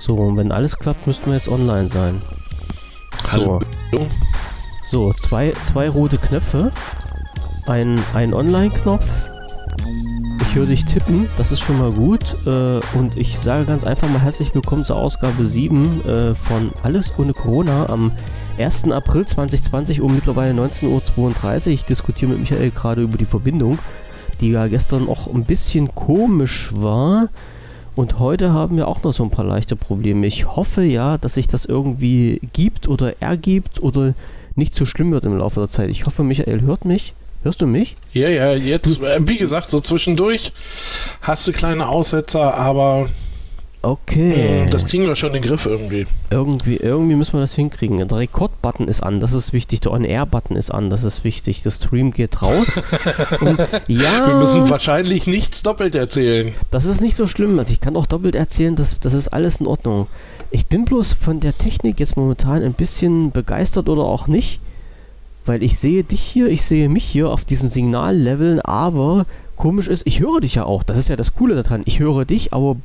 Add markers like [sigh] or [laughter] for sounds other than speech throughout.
So, und wenn alles klappt, müssten wir jetzt online sein. So, Hallo. so zwei, zwei rote Knöpfe. Ein, ein Online-Knopf. Ich höre dich tippen, das ist schon mal gut. Äh, und ich sage ganz einfach mal herzlich willkommen zur Ausgabe 7 äh, von Alles ohne Corona am 1. April 2020 um mittlerweile 19.32 Uhr. Ich diskutiere mit Michael gerade über die Verbindung, die ja gestern auch ein bisschen komisch war. Und heute haben wir auch noch so ein paar leichte Probleme. Ich hoffe ja, dass sich das irgendwie gibt oder ergibt oder nicht so schlimm wird im Laufe der Zeit. Ich hoffe, Michael hört mich. Hörst du mich? Ja, ja, jetzt, äh, wie gesagt, so zwischendurch hast du kleine Aussetzer, aber Okay. äh, das kriegen wir schon in den Griff irgendwie. Irgendwie, irgendwie müssen wir das hinkriegen. Der Rekord-Button ist an, das ist wichtig. Der On-Air-Button ist an, das ist wichtig. Der Stream geht raus. [laughs] Ja, Wir müssen wahrscheinlich nichts doppelt erzählen. das ist nicht so schlimm. Also ich kann auch doppelt erzählen, das, das ist alles in Ordnung. Ich bin bloß von der Technik jetzt momentan ein bisschen begeistert oder auch nicht. Weil ich sehe dich hier, ich sehe mich hier auf diesen Signalleveln, aber komisch ist, ich höre dich ja auch. Das ist ja das Coole daran. Ich höre dich, aber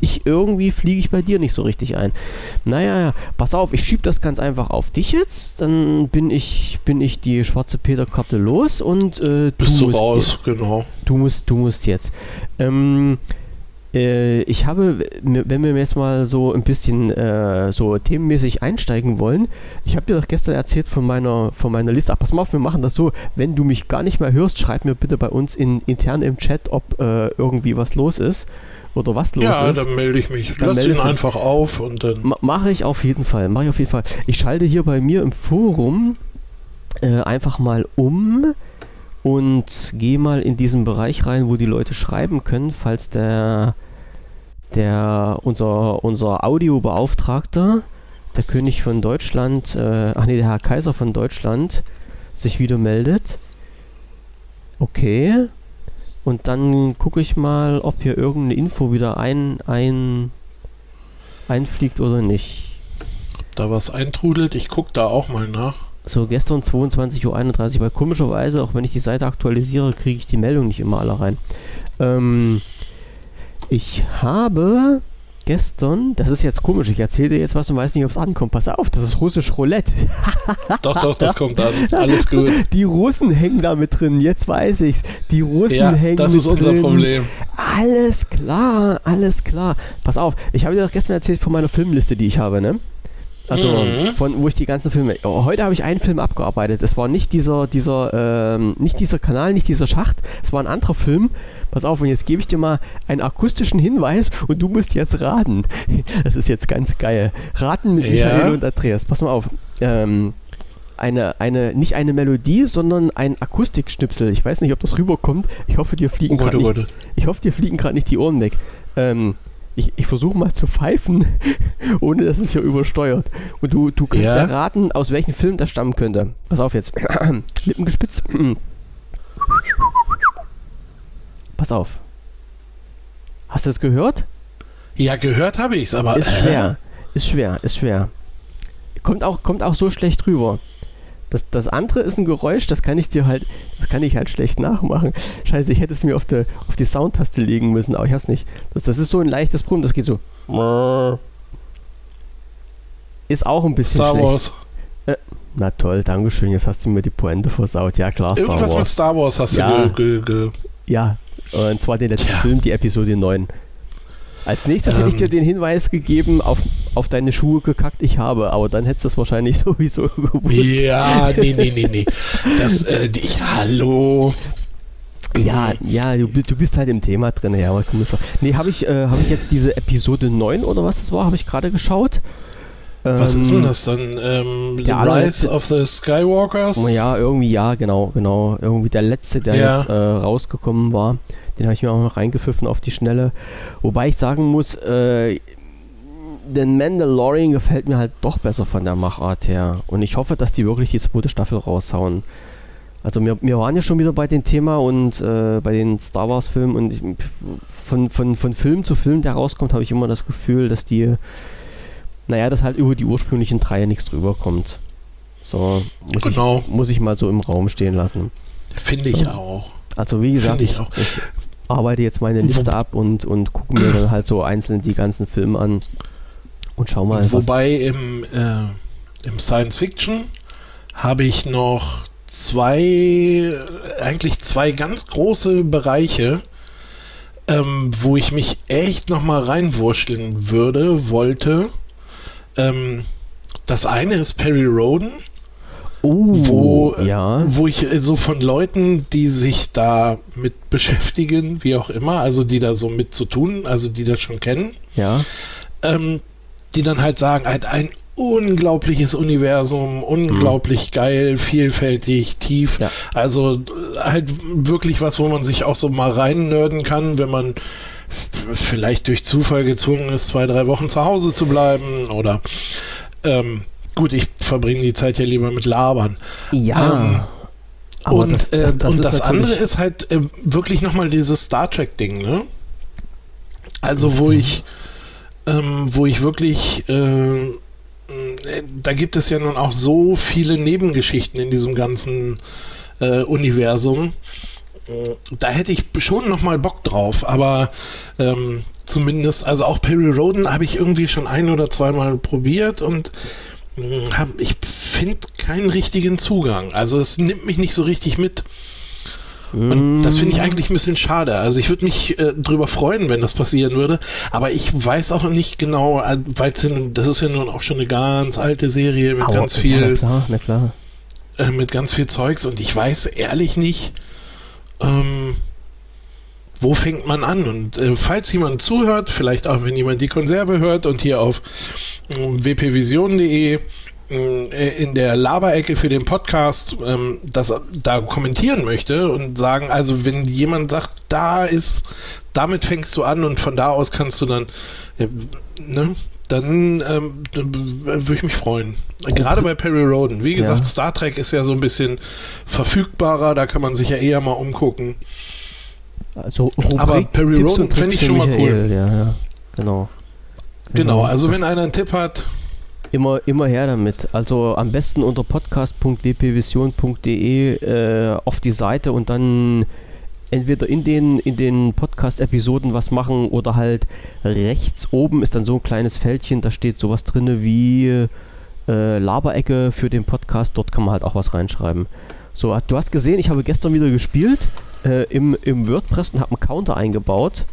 ich irgendwie fliege ich bei dir nicht so richtig ein. Naja, ja, pass auf, ich schiebe das ganz einfach auf dich jetzt. Dann bin ich, bin ich die schwarze Peter-Karte los und äh, du, Bist musst raus, genau. du musst, du musst jetzt. Ähm, äh, ich habe, wenn wir jetzt mal so ein bisschen äh, so themenmäßig einsteigen wollen, ich habe dir doch gestern erzählt von meiner, von meiner Liste. Ach, pass mal auf, wir machen das so. Wenn du mich gar nicht mehr hörst, schreib mir bitte bei uns in, intern im Chat, ob äh, irgendwie was los ist oder was los Ja, ist. dann melde ich mich. Dann Lass ihn einfach auf und dann. Ma- Mache ich auf jeden Fall, mache ich auf jeden Fall. Ich schalte hier bei mir im Forum äh, einfach mal um und gehe mal in diesen Bereich rein, wo die Leute schreiben können, falls der, der unser, unser Audiobeauftragter, der König von Deutschland, äh, ach nee, der Herr Kaiser von Deutschland, sich wieder meldet. Okay. Und dann gucke ich mal, ob hier irgendeine Info wieder ein, ein, einfliegt oder nicht. da was eintrudelt. Ich gucke da auch mal nach. So, gestern 22.31 Uhr, weil komischerweise, auch wenn ich die Seite aktualisiere, kriege ich die Meldung nicht immer alle rein. Ähm, ich habe gestern, das ist jetzt komisch, ich erzähle dir jetzt was und weiß nicht, ob es ankommt. Pass auf, das ist russisch Roulette. [laughs] Doch, doch, das kommt an. [laughs] Alles gut. Die Russen hängen da mit drin, jetzt weiß ich's. Die Russen Ja, hängen das mit ist unser drin. Problem. Alles klar, alles klar. Pass auf, ich habe dir doch gestern erzählt von meiner Filmliste, die ich habe, ne? Also, Mhm. von wo ich die ganzen Filme. Oh, heute habe ich einen Film abgearbeitet. Es war nicht dieser, dieser, ähm, nicht dieser Kanal, nicht dieser Schacht. Es war ein anderer Film. Pass auf, und jetzt gebe ich dir mal einen akustischen Hinweis und du musst jetzt raten. [laughs] Das ist jetzt ganz geil. Raten mit Ja. Michael und Andreas. Pass mal auf. Ähm, eine, eine, nicht eine Melodie, sondern ein Akustikschnipsel. Ich weiß nicht, ob das rüberkommt. Ich hoffe, dir fliegen Oh gerade nicht ich hoffe, dir fliegen gerade nicht die Ohren weg. Ähm, ich ich versuche mal zu pfeifen, [laughs] ohne dass es hier übersteuert. Und du, du kannst ja. Ja. raten, aus welchem Film das stammen könnte. Pass auf jetzt. [clears throat] Lippen gespitzt. [clears throat] Pass auf. Hast du es gehört? Ja, gehört habe ich es, aber. Ist äh, schwer. Ist schwer, ist schwer. Kommt auch, kommt auch so schlecht rüber. Das, das andere ist ein Geräusch, das kann ich dir halt, das kann ich halt schlecht nachmachen. Scheiße, ich hätte es mir auf, die- auf die Soundtaste legen müssen, aber ich hab's nicht. Das, das ist so ein leichtes Brummen, das geht so. Ist auch ein bisschen Star schlecht. Wars. Na toll, Dankeschön, jetzt hast du mir die Pointe versaut. Ja klar, Star Irgendwas mit Wars. Star Wars hast Ja. du ge, ge, Ja, und zwar den letzten Tja. Film, die Episode 9. Als nächstes hätte ich Ähm. dir den Hinweis gegeben, auf, auf deine Schuhe gekackt, ich habe, aber dann hättest du es wahrscheinlich [laughs] sowieso gewusst. Ja, nee, nee, nee, nee. Das, äh, die, hallo. Ja, ja, du, du bist halt im Thema drin, ja, aber komm schon. Nee, habe ich, äh, hab ich jetzt diese Episode 9 oder was das war, habe ich gerade geschaut. Was Ähm, ist denn das dann? Ähm, The Rise of the Skywalkers? Ja, irgendwie, ja, genau, genau. Irgendwie der letzte, der Ja. jetzt äh, rausgekommen war. Den habe ich mir auch noch reingepfiffen auf die Schnelle. Wobei ich sagen muss, äh, den Mandalorian gefällt mir halt doch besser von der Machart her. Und ich hoffe, dass die wirklich die zweite Staffel raushauen. Also wir, wir waren ja schon wieder bei dem Thema und äh, bei den Star Wars Filmen und ich, von, von, von Film zu Film, der rauskommt, habe ich immer das Gefühl, dass die, naja, dass halt über die ursprünglichen drei nichts drüber kommt. So, muss, Genau. ich, muss ich mal so im Raum stehen lassen. Finde ich So. auch. Also wie gesagt, ich ich, arbeite jetzt meine Liste ab und, und gucke mir dann halt so einzeln die ganzen Filme an und schau mal. Wobei im, äh, im Science Fiction habe ich noch zwei, eigentlich zwei ganz große Bereiche, ähm, wo ich mich echt nochmal reinwurschteln würde, wollte. Ähm, das eine ist Perry Roden. Oh, wo, ja. wo ich so von Leuten, die sich da mit beschäftigen, wie auch immer, also die da so mit zu tun, also die das schon kennen, ja. ähm, die dann halt sagen, halt ein unglaubliches Universum, unglaublich mhm. geil, vielfältig, tief. Ja. Also halt wirklich was, wo man sich auch so mal rein nörden kann, wenn man vielleicht durch Zufall gezwungen ist, zwei, drei Wochen zu Hause zu bleiben oder ähm, gut, ich verbringe die Zeit ja lieber mit Labern. Ja. Ähm, und das, das, das, äh, und das andere ist halt äh, wirklich nochmal dieses Star Trek-Ding, ne? Also, wo mhm. ich, ähm, wo ich wirklich äh, da gibt es ja nun auch so viele Nebengeschichten in diesem ganzen äh, Universum. Da hätte ich schon noch mal Bock drauf, aber ähm, zumindest, also auch Perry Roden habe ich irgendwie schon ein oder zweimal probiert und äh, hab, ich finde keinen richtigen Zugang. Also es nimmt mich nicht so richtig mit. Und das finde ich eigentlich ein bisschen schade. Also ich würde mich äh, drüber freuen, wenn das passieren würde. Aber ich weiß auch nicht genau, äh, weil das ist ja nun auch schon eine ganz alte Serie mit aber, ganz viel. Ja, na klar, na klar. Äh, mit ganz viel Zeugs und ich weiß ehrlich nicht, ähm, wo fängt man an? Und äh, falls jemand zuhört, vielleicht auch wenn jemand die Konserve hört und hier auf äh, wpvision.de in der Laberecke für den Podcast ähm, das da kommentieren möchte und sagen, also wenn jemand sagt, da ist, damit fängst du an und von da aus kannst du dann, äh, ne, dann ähm, würde ich mich freuen. Gerade bei Perry Roden. Wie gesagt, ja. Star Trek ist ja so ein bisschen verfügbarer, da kann man sich ja eher mal umgucken. Also Rubrik, Aber Perry Roden fände ich schon mal cool. Ja, ja. Genau. Genau, genau also wenn einer einen Tipp hat, Immer, immer her damit. Also am besten unter podcast.wpvision.de äh, auf die Seite und dann entweder in den, in den Podcast-Episoden was machen oder halt rechts oben ist dann so ein kleines Fältchen, da steht sowas drin wie äh, Laberecke für den Podcast. Dort kann man halt auch was reinschreiben. So, du hast gesehen, ich habe gestern wieder gespielt äh, im, im WordPress und habe einen Counter eingebaut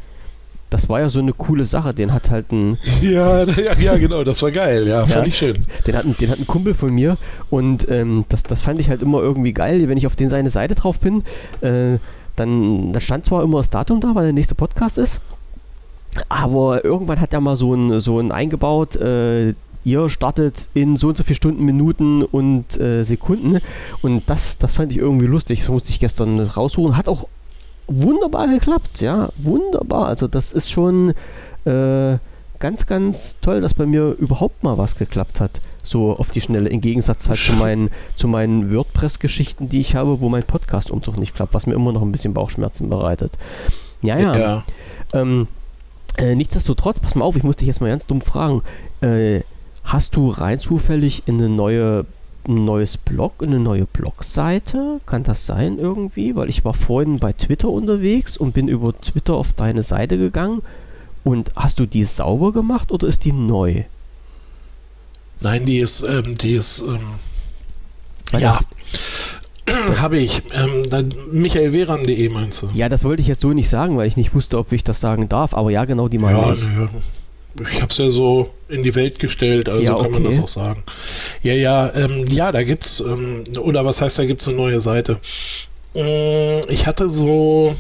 das war ja so eine coole Sache. Den hat halt ein. [laughs] Ja, ja, ja genau, das war geil, ja, fand ich schön. Den hat, den hat ein Kumpel von mir und ähm, das, das fand ich halt immer irgendwie geil, wenn ich auf den seine Seite drauf bin. Äh, dann da stand zwar immer das Datum da, weil der nächste Podcast ist, aber irgendwann hat er mal so ein, so ein eingebaut, äh, ihr startet in so und so viele Stunden, Minuten und äh, Sekunden. Und das, das fand ich irgendwie lustig. Das musste ich gestern raussuchen. Hat auch wunderbar geklappt, ja, wunderbar. Also das ist schon äh, ganz, ganz toll, dass bei mir überhaupt mal was geklappt hat. So auf die Schnelle, im Gegensatz halt zu meinen, [laughs] zu meinen WordPress-Geschichten, die ich habe, wo mein Podcast-Umzug nicht klappt, was mir immer noch ein bisschen Bauchschmerzen bereitet. Ja, ja. ja. Ähm, äh, nichtsdestotrotz, pass mal auf, ich muss dich jetzt mal ganz dumm fragen. Äh, hast du rein zufällig in eine neue ein neues Blog, eine neue Blogseite? Kann das sein irgendwie? Weil ich war vorhin bei Twitter unterwegs und bin über Twitter auf deine Seite gegangen. Und hast du die sauber gemacht oder ist die neu? Nein, die ist, ähm, die ist, ähm, ja, [clears throat] habe ich. Ähm, michaelweran.de meinst du? Ja, das wollte ich jetzt so nicht sagen, weil ich nicht wusste, ob ich das sagen darf. Aber ja, genau, die meine ja, ich. Ja, ich habe es ja so in die Welt gestellt, also ja, okay. kann man das auch sagen. Ja, ja, ähm, ja, da gibt's, ähm, oder was heißt, da gibt's eine neue Seite. Ähm, ich hatte so,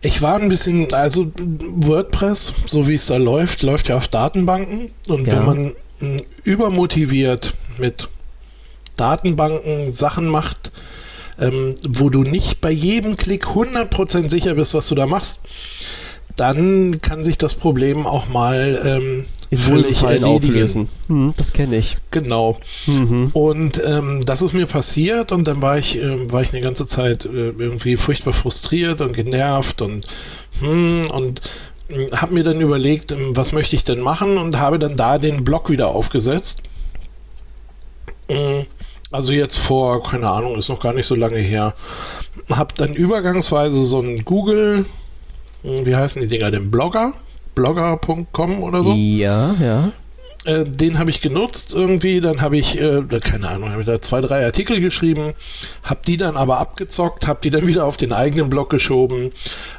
ich war ein bisschen, also WordPress, so wie es da läuft, läuft ja auf Datenbanken und ja. wenn man äh, übermotiviert mit Datenbanken Sachen macht, ähm, wo du nicht bei jedem Klick 100% sicher bist, was du da machst, dann kann sich das Problem auch mal ähm, in völlig auflösen. Hm, das kenne ich. Genau. Mhm. Und ähm, das ist mir passiert und dann war ich, äh, war ich eine ganze Zeit äh, irgendwie furchtbar frustriert und genervt und hm, und hm, habe mir dann überlegt, ähm, was möchte ich denn machen und habe dann da den Blog wieder aufgesetzt. Hm, Also jetzt vor, keine Ahnung, ist noch gar nicht so lange her. Hab dann übergangsweise so ein Google, wie heißen die Dinger denn? Blogger? Blogger.com oder so? Ja, ja. Äh, den habe ich genutzt irgendwie, dann habe ich, äh, keine Ahnung, habe ich da zwei, drei Artikel geschrieben, habe die dann aber abgezockt, habe die dann wieder auf den eigenen Blog geschoben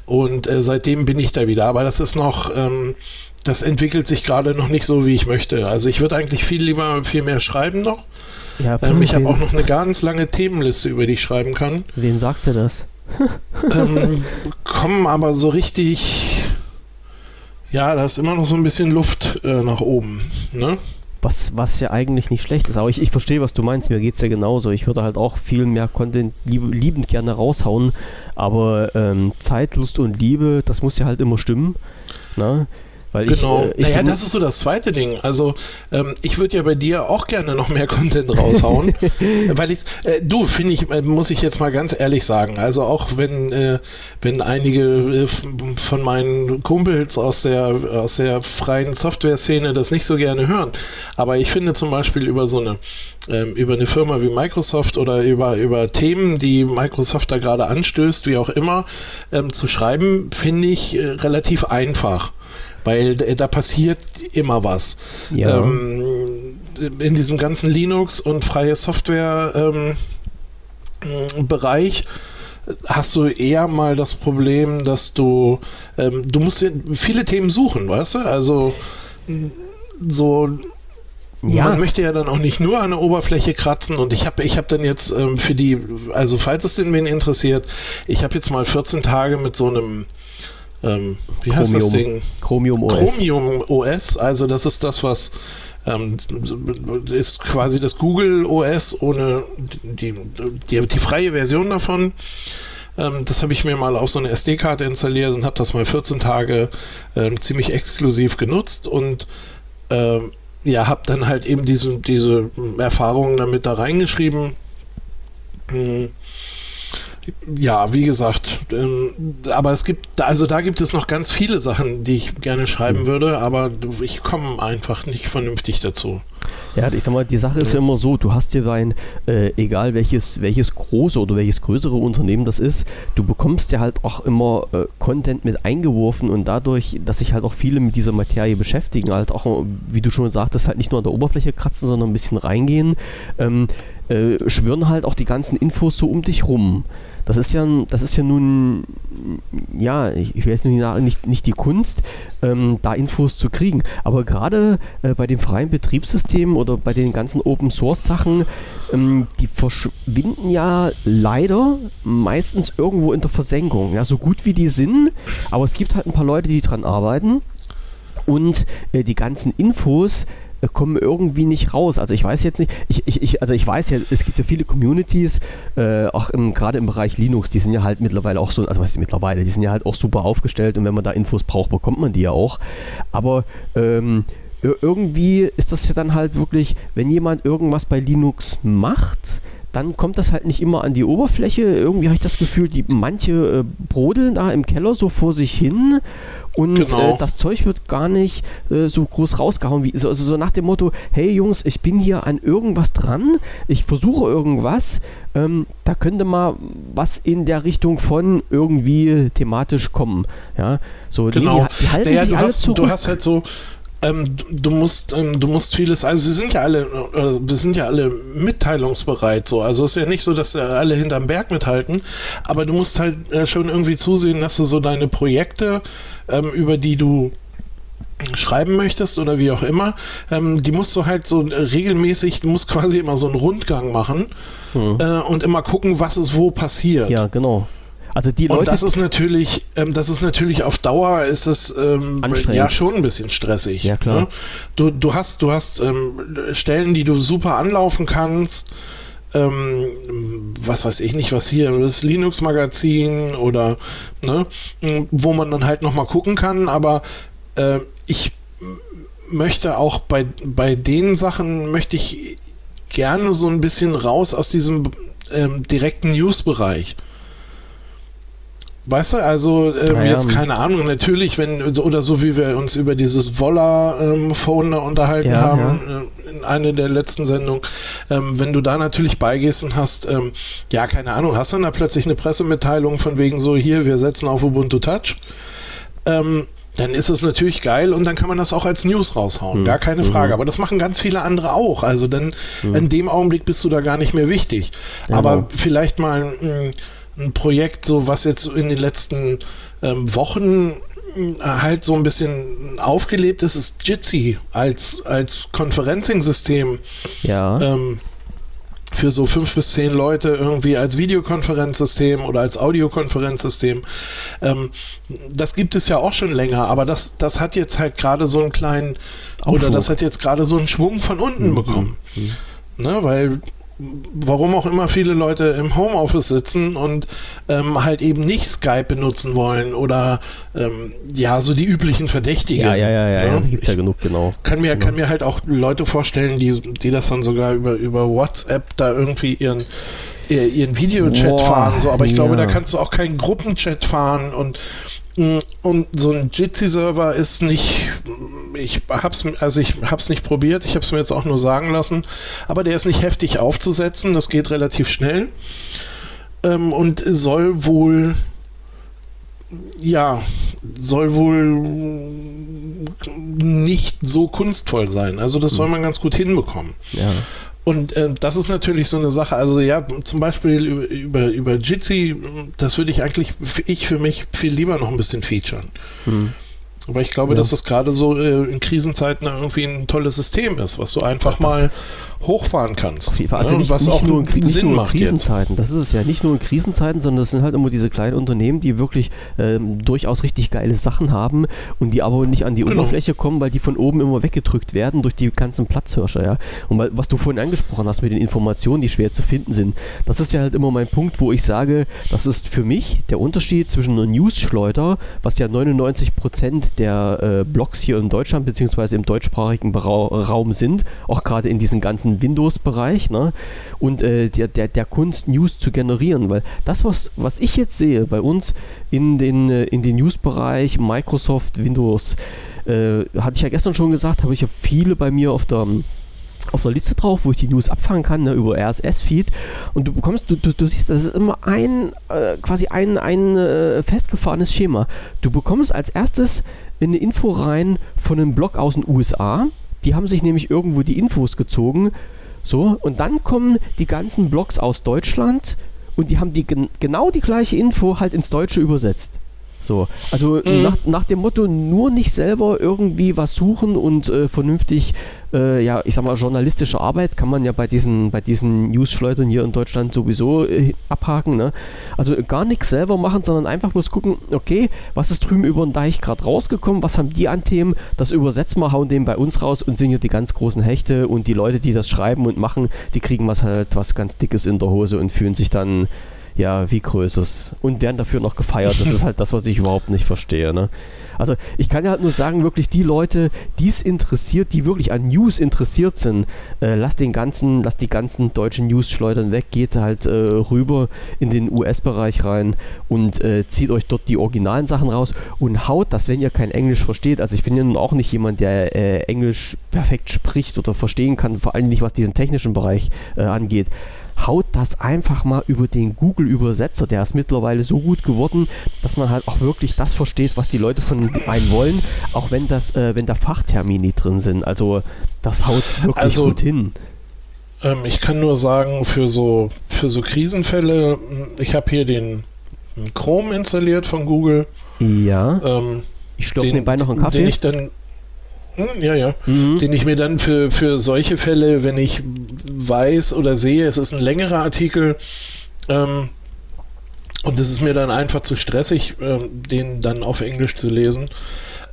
und äh, seitdem bin ich da wieder. Aber das ist noch, ähm, das entwickelt sich gerade noch nicht so, wie ich möchte. Also ich würde eigentlich viel lieber, viel mehr schreiben noch. Ja, ähm, ich habe auch noch eine ganz lange Themenliste, über die ich schreiben kann. Wen sagst du das? Ähm, kommen aber so richtig, ja, da ist immer noch so ein bisschen Luft äh, nach oben. Ne? Was, was ja eigentlich nicht schlecht ist. Aber ich, ich verstehe, was du meinst. Mir geht es ja genauso. Ich würde halt auch viel mehr Content lieb, liebend gerne raushauen. Aber ähm, Zeit, Lust und Liebe, das muss ja halt immer stimmen. Ne? Weil genau. Ich, äh, ich naja, das ist so das zweite Ding. Also ähm, ich würde ja bei dir auch gerne noch mehr [laughs] Content raushauen, [laughs] weil ich äh, du finde ich äh, muss ich jetzt mal ganz ehrlich sagen. Also auch wenn äh, wenn einige äh, von meinen Kumpels aus der aus der freien Software-Szene das nicht so gerne hören, aber ich finde zum Beispiel über so eine ähm, über eine Firma wie Microsoft oder über über Themen, die Microsoft da gerade anstößt, wie auch immer, ähm, zu schreiben, finde ich äh, relativ einfach weil da passiert immer was. Ja. Ähm, in diesem ganzen Linux und freie Software ähm, Bereich hast du eher mal das Problem, dass du ähm, du musst viele Themen suchen, weißt du? Also so ja. Man möchte ja dann auch nicht nur an der Oberfläche kratzen und ich habe ich hab dann jetzt ähm, für die, also falls es den wen interessiert, ich habe jetzt mal 14 Tage mit so einem ähm, wie Chromium, heißt das Ding? Chromium OS. Chromium OS, also das ist das, was ähm, ist quasi das Google OS ohne die, die, die freie Version davon. Ähm, das habe ich mir mal auf so eine SD-Karte installiert und habe das mal 14 Tage ähm, ziemlich exklusiv genutzt und ähm, ja, habe dann halt eben diese, diese Erfahrungen damit da reingeschrieben. Hm ja, wie gesagt, ähm, aber es gibt, also da gibt es noch ganz viele Sachen, die ich gerne schreiben mhm. würde, aber ich komme einfach nicht vernünftig dazu. Ja, ich sag mal, die Sache ist ja immer so, du hast dir dein, äh, egal welches, welches große oder welches größere Unternehmen das ist, du bekommst ja halt auch immer äh, Content mit eingeworfen und dadurch, dass sich halt auch viele mit dieser Materie beschäftigen, halt auch, wie du schon sagtest, halt nicht nur an der Oberfläche kratzen, sondern ein bisschen reingehen, ähm, äh, schwören halt auch die ganzen Infos so um dich rum. Das ist ja, das ist ja nun, ja, ich, ich weiß nicht, nicht, nicht die Kunst, ähm, da Infos zu kriegen. Aber gerade äh, bei den freien Betriebssystemen oder bei den ganzen Open Source Sachen, ähm, die verschwinden ja leider meistens irgendwo in der Versenkung. Ja, so gut wie die sind, aber es gibt halt ein paar Leute, die dran arbeiten und äh, die ganzen Infos kommen irgendwie nicht raus. Also ich weiß jetzt nicht, ich, ich, ich, also ich weiß ja, es gibt ja viele Communities, äh, auch gerade im Bereich Linux, die sind ja halt mittlerweile auch so, also was ist mittlerweile, die sind ja halt auch super aufgestellt und wenn man da Infos braucht, bekommt man die ja auch. Aber ähm, irgendwie ist das ja dann halt wirklich, wenn jemand irgendwas bei Linux macht, dann kommt das halt nicht immer an die Oberfläche. Irgendwie habe ich das Gefühl, die manche äh, brodeln da im Keller so vor sich hin und genau. äh, das Zeug wird gar nicht äh, so groß rausgehauen, wie so, also so nach dem Motto, hey Jungs, ich bin hier an irgendwas dran, ich versuche irgendwas, ähm, da könnte mal was in der Richtung von irgendwie thematisch kommen. Ja, so genau. Nee, die, die halten naja, sich alles zurück. Du hast halt so ähm, du musst, ähm, du musst vieles, also sie sind ja alle, äh, wir sind ja alle mitteilungsbereit so. Also es ist ja nicht so, dass sie alle hinterm Berg mithalten, aber du musst halt äh, schon irgendwie zusehen, dass du so deine Projekte, ähm, über die du schreiben möchtest oder wie auch immer, ähm, die musst du halt so regelmäßig, du musst quasi immer so einen Rundgang machen hm. äh, und immer gucken, was ist wo passiert. Ja, genau. Also die Leute. Und das ist natürlich, ähm, das ist natürlich auf Dauer ist es ähm, ja schon ein bisschen stressig. Ja klar. Ne? Du, du hast, du hast ähm, Stellen, die du super anlaufen kannst. Ähm, was weiß ich nicht, was hier, das Linux-Magazin oder ne, wo man dann halt nochmal gucken kann, aber äh, ich möchte auch bei, bei den Sachen möchte ich gerne so ein bisschen raus aus diesem ähm, direkten News-Bereich Weißt du, also ähm, naja. jetzt keine Ahnung, natürlich, wenn, oder so wie wir uns über dieses Voller-Phone ähm, unterhalten ja, haben, ja. Äh, in einer der letzten Sendungen, ähm, wenn du da natürlich beigehst und hast, ähm, ja, keine Ahnung, hast dann da plötzlich eine Pressemitteilung von wegen so, hier, wir setzen auf Ubuntu Touch, ähm, dann ist es natürlich geil und dann kann man das auch als News raushauen, mhm. gar keine hm. Frage. Aber das machen ganz viele andere auch. Also dann mhm. in dem Augenblick bist du da gar nicht mehr wichtig. Genau. Aber vielleicht mal ein, ein Projekt, so was jetzt in den letzten ähm, Wochen äh, halt so ein bisschen aufgelebt ist, ist Jitsi als, als Conferencing-System. Ja. Ähm, für so fünf bis zehn Leute irgendwie als Videokonferenzsystem oder als Audiokonferenzsystem. Ähm, das gibt es ja auch schon länger, aber das, das hat jetzt halt gerade so einen kleinen, Aufschwung. oder das hat jetzt gerade so einen Schwung von unten mhm. bekommen. Mhm. Ne, weil warum auch immer viele Leute im Homeoffice sitzen und ähm, halt eben nicht Skype benutzen wollen oder ähm, ja, so die üblichen Verdächtigen. Ja, ja, ja, ja, ja. ja gibt es ja genug, genau. Kann mir, genau. kann mir halt auch Leute vorstellen, die, die das dann sogar über, über WhatsApp da irgendwie ihren ihren Videochat fahren, so, aber ich ja. glaube, da kannst du auch keinen Gruppenchat fahren und und so ein Jitsi-Server ist nicht, ich hab's, also ich hab's nicht probiert, ich habe es mir jetzt auch nur sagen lassen, aber der ist nicht heftig aufzusetzen, das geht relativ schnell ähm, und soll wohl, ja, soll wohl nicht so kunstvoll sein. Also das soll hm. man ganz gut hinbekommen. Ja. Und äh, das ist natürlich so eine Sache. Also ja, zum Beispiel über, über, Jitsi, das würde ich eigentlich, ich für mich viel lieber noch ein bisschen featuren. Hm. Aber ich glaube, ja. dass das gerade so äh, in Krisenzeiten irgendwie ein tolles System ist, was du einfach das mal hochfahren kannst. Auf jeden Fall. Also ja, nicht, was nicht auch nur in, Sinn nur in Krisenzeiten. Jetzt. Das ist es ja. Nicht nur in Krisenzeiten, sondern das sind halt immer diese kleinen Unternehmen, die wirklich ähm, durchaus richtig geile Sachen haben und die aber nicht an die genau. Oberfläche kommen, weil die von oben immer weggedrückt werden durch die ganzen Platzhirsche. Ja? Und weil, was du vorhin angesprochen hast mit den Informationen, die schwer zu finden sind, das ist ja halt immer mein Punkt, wo ich sage, das ist für mich der Unterschied zwischen einer News-Schleuder, was ja 99% der äh, Blogs hier in Deutschland bzw. im deutschsprachigen Raum sind, auch gerade in diesen ganzen ganzen Windows-Bereich ne? und äh, der, der, der Kunst, News zu generieren. Weil das, was, was ich jetzt sehe bei uns in den, äh, in den News-Bereich, Microsoft, Windows, äh, hatte ich ja gestern schon gesagt, habe ich ja viele bei mir auf der auf der Liste drauf, wo ich die News abfangen kann, ne, über RSS-Feed. Und du bekommst, du, du, du siehst, das ist immer ein, äh, quasi ein, ein äh, festgefahrenes Schema. Du bekommst als erstes eine Info rein von einem Blog aus den USA, die haben sich nämlich irgendwo die Infos gezogen. So, und dann kommen die ganzen Blogs aus Deutschland und die haben die genau die gleiche Info halt ins Deutsche übersetzt. So, also mhm. nach, nach dem Motto, nur nicht selber irgendwie was suchen und äh, vernünftig, äh, ja, ich sag mal, journalistische Arbeit kann man ja bei diesen, bei diesen News-Schleudern hier in Deutschland sowieso äh, abhaken. Ne? Also gar nichts selber machen, sondern einfach bloß gucken, okay, was ist drüben über den Deich gerade rausgekommen, was haben die an Themen, das übersetzen wir, hauen den bei uns raus und sind hier die ganz großen Hechte und die Leute, die das schreiben und machen, die kriegen was halt was ganz Dickes in der Hose und fühlen sich dann ja, wie Größeres. Und werden dafür noch gefeiert. Das ist [laughs] halt das, was ich überhaupt nicht verstehe. Ne? Also ich kann ja halt nur sagen, wirklich die Leute, die es interessiert, die wirklich an News interessiert sind, äh, lasst den ganzen, lasst die ganzen deutschen News-Schleudern weg, geht halt äh, rüber in den US-Bereich rein und äh, zieht euch dort die originalen Sachen raus und haut das, wenn ihr kein Englisch versteht. Also ich bin ja nun auch nicht jemand, der äh, Englisch perfekt spricht oder verstehen kann, vor allem nicht, was diesen technischen Bereich äh, angeht haut das einfach mal über den Google-Übersetzer. Der ist mittlerweile so gut geworden, dass man halt auch wirklich das versteht, was die Leute von einem wollen, auch wenn das, äh, wenn da Fachtermini drin sind. Also das haut wirklich also, gut hin. Ähm, ich kann nur sagen, für so, für so Krisenfälle, ich habe hier den Chrome installiert von Google. Ja. Ähm, ich stopfe nebenbei noch einen Kaffee. Den ich dann hm, ja, ja. Mhm. Den ich mir dann für, für solche Fälle, wenn ich weiß oder sehe, es ist ein längerer Artikel, ähm, und es ist mir dann einfach zu stressig, ähm, den dann auf Englisch zu lesen,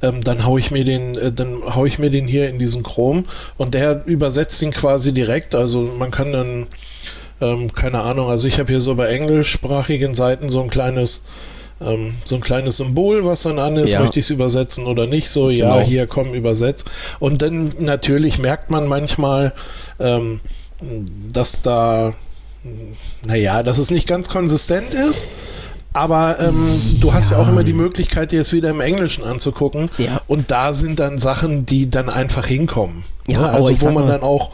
ähm, dann haue ich mir den, äh, dann haue ich mir den hier in diesen Chrome und der übersetzt ihn quasi direkt. Also man kann dann, ähm, keine Ahnung, also ich habe hier so bei englischsprachigen Seiten so ein kleines ähm, so ein kleines Symbol, was dann an ist, ja. möchte ich es übersetzen oder nicht, so, ja, genau. hier komm, übersetzt. Und dann natürlich merkt man manchmal, ähm, dass da, naja, dass es nicht ganz konsistent ist. Aber ähm, du hast ja. ja. auch immer die Möglichkeit, dir es wieder im Englischen anzugucken. Ja. Und da sind dann Sachen, die dann einfach hinkommen. Ja, ne? also wo man mal, dann auch.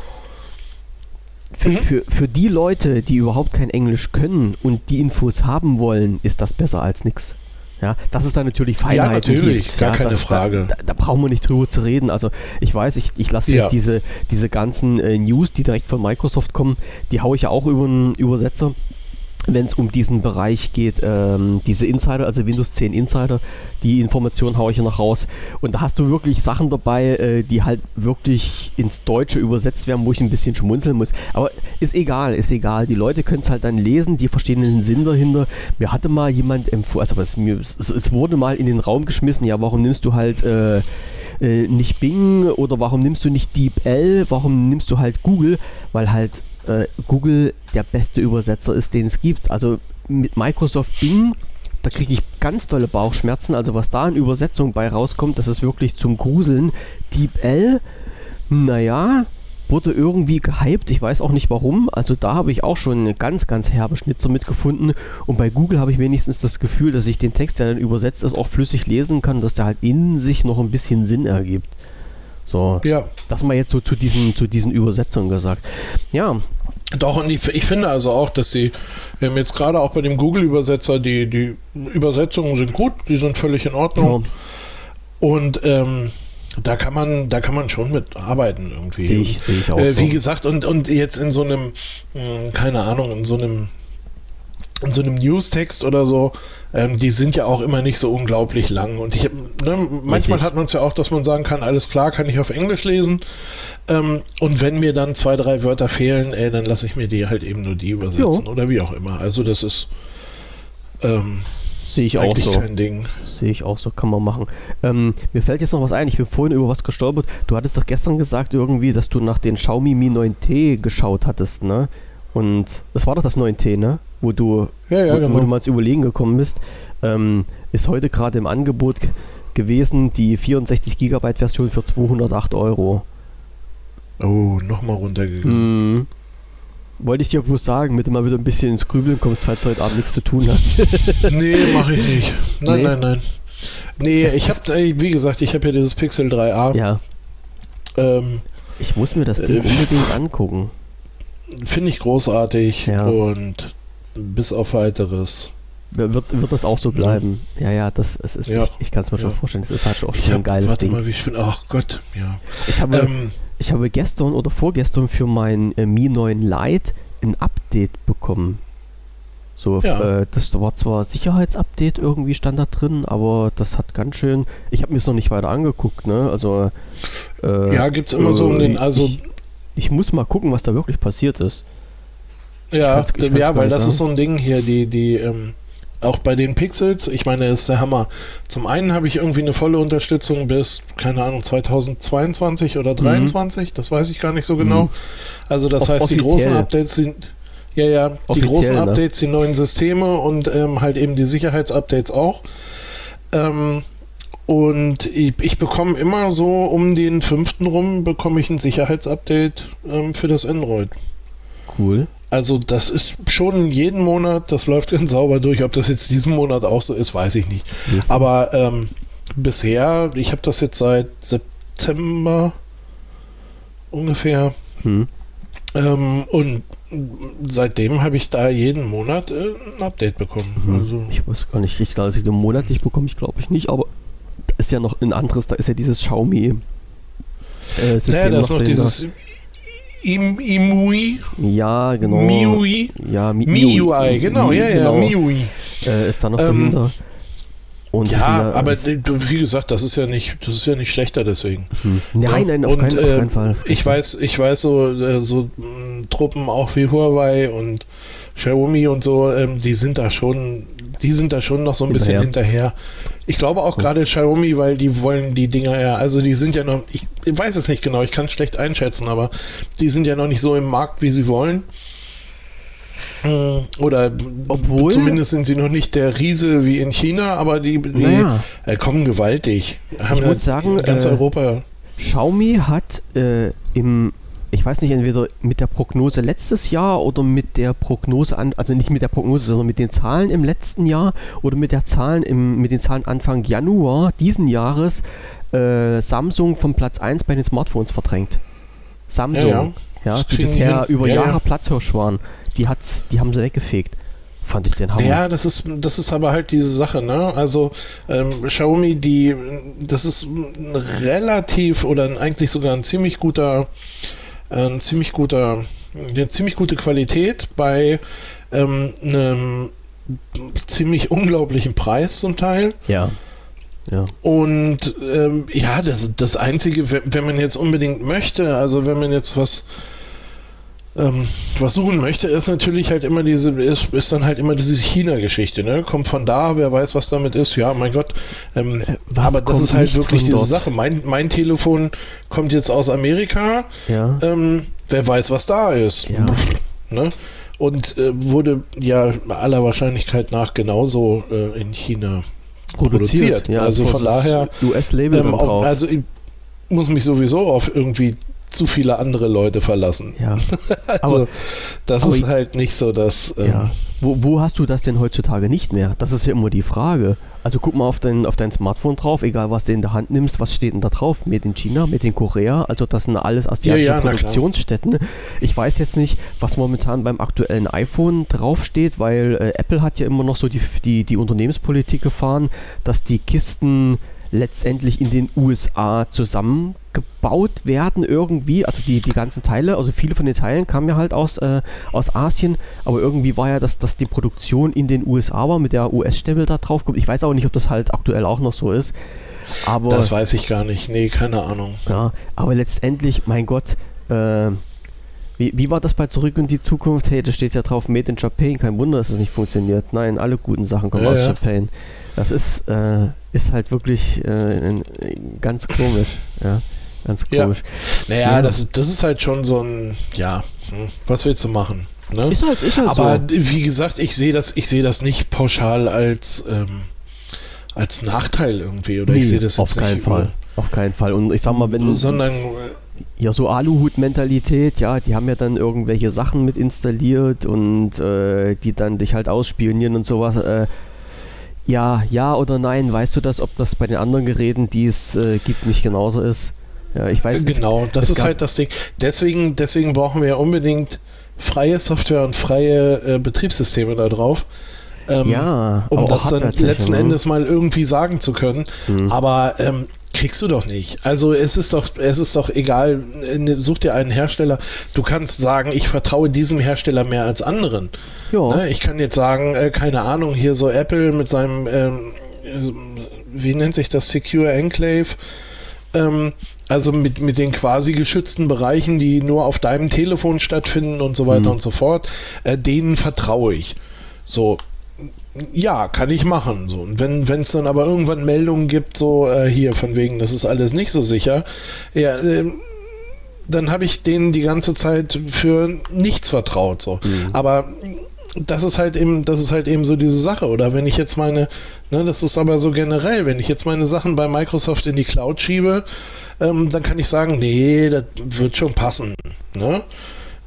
Für, mhm. für, für die Leute, die überhaupt kein Englisch können und die Infos haben wollen, ist das besser als nichts. Ja, das ist dann natürlich Feinheiten. Ja, natürlich, gibt. gar ja, keine das, Frage. Da, da, brauchen wir nicht drüber zu reden. Also ich weiß, ich, ich lasse ja. diese, diese ganzen äh, News, die direkt von Microsoft kommen, die haue ich ja auch über einen Übersetzer wenn es um diesen Bereich geht, ähm, diese Insider, also Windows 10 Insider, die Informationen haue ich ja noch raus. Und da hast du wirklich Sachen dabei, äh, die halt wirklich ins Deutsche übersetzt werden, wo ich ein bisschen schmunzeln muss. Aber ist egal, ist egal. Die Leute können es halt dann lesen, die verstehen den Sinn dahinter. Mir hatte mal jemand empfohlen, also es, es, es, wurde mal in den Raum geschmissen, ja, warum nimmst du halt äh, äh, nicht Bing oder warum nimmst du nicht DeepL, warum nimmst du halt Google, weil halt äh, Google der beste Übersetzer ist, den es gibt. Also mit Microsoft Bing, da kriege ich ganz tolle Bauchschmerzen. Also was da in Übersetzung bei rauskommt, das ist wirklich zum Gruseln. DeepL, naja, wurde irgendwie gehypt. Ich weiß auch nicht warum. Also da habe ich auch schon eine ganz, ganz herbe Schnitzer mitgefunden. Und bei Google habe ich wenigstens das Gefühl, dass ich den Text, der dann übersetzt ist, auch flüssig lesen kann, dass der halt in sich noch ein bisschen Sinn ergibt. So, ja. das mal jetzt so zu diesen, zu diesen Übersetzungen gesagt. Ja. Doch, und ich, ich finde also auch, dass sie ähm, jetzt gerade auch bei dem Google-Übersetzer, die, die Übersetzungen sind gut, die sind völlig in Ordnung. Ja. Und ähm, da kann man, da kann man schon mit arbeiten irgendwie. Sehe ich, seh ich auch. Äh, wie so. gesagt, und, und jetzt in so einem, mh, hm, keine Ahnung, in so einem in so einem Newstext oder so, ähm, die sind ja auch immer nicht so unglaublich lang. Und ich ne, manchmal hat man es ja auch, dass man sagen kann, alles klar, kann ich auf Englisch lesen. Ähm, und wenn mir dann zwei, drei Wörter fehlen, ey, dann lasse ich mir die halt eben nur die übersetzen jo. oder wie auch immer. Also das ist ähm, Sehe ich auch so. kein Ding. Sehe ich auch so, kann man machen. Ähm, mir fällt jetzt noch was ein, ich bin vorhin über was gestolpert. Du hattest doch gestern gesagt irgendwie, dass du nach den Xiaomi Mi 9T geschaut hattest, ne? Und das war doch das 9T, ne? Wo du, ja, ja, wo, genau. wo, du mal zu überlegen gekommen bist. Ähm, ist heute gerade im Angebot gewesen die 64 GB Version für 208 Euro. Oh, nochmal runtergegangen. Mm. Wollte ich dir bloß sagen, du mal wieder ein bisschen ins Grübeln kommst, falls du heute Abend nichts zu tun hast. [laughs] nee, mache ich nicht. [laughs] Nein, nee. nein, nein. Nee, das ich habe, wie gesagt, ich habe ja dieses Pixel 3a. Ja. Ähm, ich muss mir das Ding äh, unbedingt angucken. Finde ich großartig ja. und bis auf weiteres. Wird, wird das auch so bleiben? Ja, ja, ja das es ist, ja. ich, ich kann es mir schon vorstellen, es ist halt schon auch schon ein geiles warte Ding. Mal, wie ich finde, ach Gott, ja. Ich habe, ähm, ich habe gestern oder vorgestern für mein äh, Mi 9 Lite ein Update bekommen. So, ja. äh, das war zwar Sicherheitsupdate irgendwie stand da drin, aber das hat ganz schön. Ich habe mir es noch nicht weiter angeguckt, ne? Also äh, ja, gibt's immer so einen, also ich, ich muss mal gucken, was da wirklich passiert ist. Ja, ja weil das sagen. ist so ein Ding hier, die, die, ähm, auch bei den Pixels, ich meine, ist der Hammer. Zum einen habe ich irgendwie eine volle Unterstützung bis, keine Ahnung, 2022 oder 2023, mhm. das weiß ich gar nicht so genau. Mhm. Also das Auf heißt, die großen Updates sind, ja, ja, die großen ne? Updates, die neuen Systeme und ähm, halt eben die Sicherheitsupdates auch. Ähm, und ich, ich, bekomme immer so um den fünften rum, bekomme ich ein Sicherheitsupdate ähm, für das Android. Cool. Also das ist schon jeden Monat, das läuft [laughs] ganz sauber durch. Ob das jetzt diesen Monat auch so ist, weiß ich nicht. Mhm. Aber ähm, bisher, ich habe das jetzt seit September ungefähr. Mhm. Ähm, und seitdem habe ich da jeden Monat äh, ein Update bekommen. Mhm. Also ich weiß gar nicht, ich glaube, monatlich bekomme ich glaube ich nicht, aber ist ja noch ein anderes, da ist ja dieses Xiaomi äh, System. Ja, da ist noch dieses Im, Imui. Ja, genau. MIUI. Ja, Mi MIUI, genau, ja, ja, genau. MIUI. Äh, ist da noch ähm, dahinter. Und ja, ja, aber wie gesagt, das ist ja nicht, das ist ja nicht schlechter deswegen. Hm. Nein, nein, auf, und, keinen, auf keinen äh, Fall. Ich weiß, ich weiß so, äh, so mh, Truppen auch wie Huawei und Xiaomi und so, ähm, die sind da schon, die sind da schon noch so ein bisschen hinterher. Ich glaube auch gerade Xiaomi, weil die wollen die Dinger ja, also die sind ja noch, ich, ich weiß es nicht genau, ich kann es schlecht einschätzen, aber die sind ja noch nicht so im Markt, wie sie wollen. Hm, oder Obwohl, zumindest sind sie noch nicht der Riese wie in China, aber die, die naja. äh, kommen gewaltig. Haben ich muss sagen, ganz äh, Europa. Xiaomi hat äh, im ich weiß nicht, entweder mit der Prognose letztes Jahr oder mit der Prognose an, also nicht mit der Prognose, sondern mit den Zahlen im letzten Jahr oder mit der Zahlen im, mit den Zahlen Anfang Januar diesen Jahres äh, Samsung vom Platz 1 bei den Smartphones verdrängt. Samsung, ja, ja. die bisher über ja, Jahre Platzhirsch waren, die hat's, die haben sie weggefegt fand ich den Hammer. Ja, das ist, das ist aber halt diese Sache, ne? Also ähm, Xiaomi, die, das ist ein relativ oder eigentlich sogar ein ziemlich guter, ein ziemlich guter, eine ziemlich gute Qualität bei ähm, einem ziemlich unglaublichen Preis zum Teil. Ja. Ja. Und ähm, ja, das, das Einzige, wenn man jetzt unbedingt möchte, also wenn man jetzt was ähm, was suchen möchte, ist natürlich halt immer diese, ist, ist dann halt immer diese China-Geschichte, ne? Kommt von da, wer weiß, was damit ist, ja, mein Gott. Ähm, äh, aber das ist halt wirklich diese dort? Sache. Mein, mein Telefon kommt jetzt aus Amerika, ja. ähm, wer weiß, was da ist. Ja. Ne? Und äh, wurde ja aller Wahrscheinlichkeit nach genauso äh, in China produziert. produziert. Ja, also von daher. US-Label ähm, Also ich muss mich sowieso auf irgendwie zu viele andere Leute verlassen. Ja. [laughs] also aber, das aber ist halt nicht so, dass. Ähm, ja. Wo, wo, hast du das denn heutzutage nicht mehr? Das ist ja immer die Frage. Also guck mal auf dein, auf dein Smartphone drauf, egal was du in der Hand nimmst, was steht denn da drauf? Made in China, Made in Korea, also das sind alles asiatische ja, ja, Produktionsstätten. Ich weiß jetzt nicht, was momentan beim aktuellen iPhone draufsteht, weil äh, Apple hat ja immer noch so die, die, die Unternehmenspolitik gefahren, dass die Kisten letztendlich in den USA zusammengebaut werden irgendwie. Also die, die ganzen Teile, also viele von den Teilen kamen ja halt aus, äh, aus Asien, aber irgendwie war ja, dass, dass die Produktion in den USA war, mit der US-Stempel da drauf kommt. Ich weiß auch nicht, ob das halt aktuell auch noch so ist. Aber, das weiß ich gar nicht. Nee, keine Ahnung. Ja, aber letztendlich, mein Gott, äh, wie, wie war das bei Zurück in die Zukunft? Hey, da steht ja drauf Made in Japan. Kein Wunder, dass es nicht funktioniert. Nein, alle guten Sachen kommen ja, aus ja. Japan. Das ist, äh, ist halt wirklich äh, ganz komisch. Ja, ganz komisch. Ja. Naja, ja. Das, das ist halt schon so ein, ja, hm, was willst du machen? Ne? Ist halt, ist halt Aber so. wie gesagt, ich sehe das, ich das nicht pauschal als, ähm, als Nachteil irgendwie. Oder nee, ich sehe das auf keinen Fall. Auf keinen Fall. Und ich sag mal, wenn. Sondern. Ja, so Aluhut-Mentalität, ja, die haben ja dann irgendwelche Sachen mit installiert und äh, die dann dich halt ausspionieren und sowas. Äh, ja, ja oder nein, weißt du das, ob das bei den anderen Geräten, die es äh, gibt, nicht genauso ist? Ja, ich weiß Genau, es, das es ist halt das Ding. Deswegen, deswegen brauchen wir ja unbedingt freie Software und freie äh, Betriebssysteme da drauf. Ähm, ja, um das dann letzten ne? Endes mal irgendwie sagen zu können. Mhm. Aber ähm, kriegst du doch nicht. Also es ist doch, es ist doch egal, ne, such dir einen Hersteller. Du kannst sagen, ich vertraue diesem Hersteller mehr als anderen. Ja. Ne? Ich kann jetzt sagen, äh, keine Ahnung, hier so Apple mit seinem, ähm, wie nennt sich das, Secure Enclave, ähm, also mit, mit den quasi geschützten Bereichen, die nur auf deinem Telefon stattfinden und so weiter mhm. und so fort, äh, denen vertraue ich. So, ja, kann ich machen. So. Und wenn es dann aber irgendwann Meldungen gibt, so äh, hier von wegen, das ist alles nicht so sicher, ja, äh, dann habe ich denen die ganze Zeit für nichts vertraut. So. Mhm. Aber das ist halt eben, das ist halt eben so diese Sache. Oder wenn ich jetzt meine, ne, das ist aber so generell, wenn ich jetzt meine Sachen bei Microsoft in die Cloud schiebe, ähm, dann kann ich sagen, nee, das wird schon passen. Ne?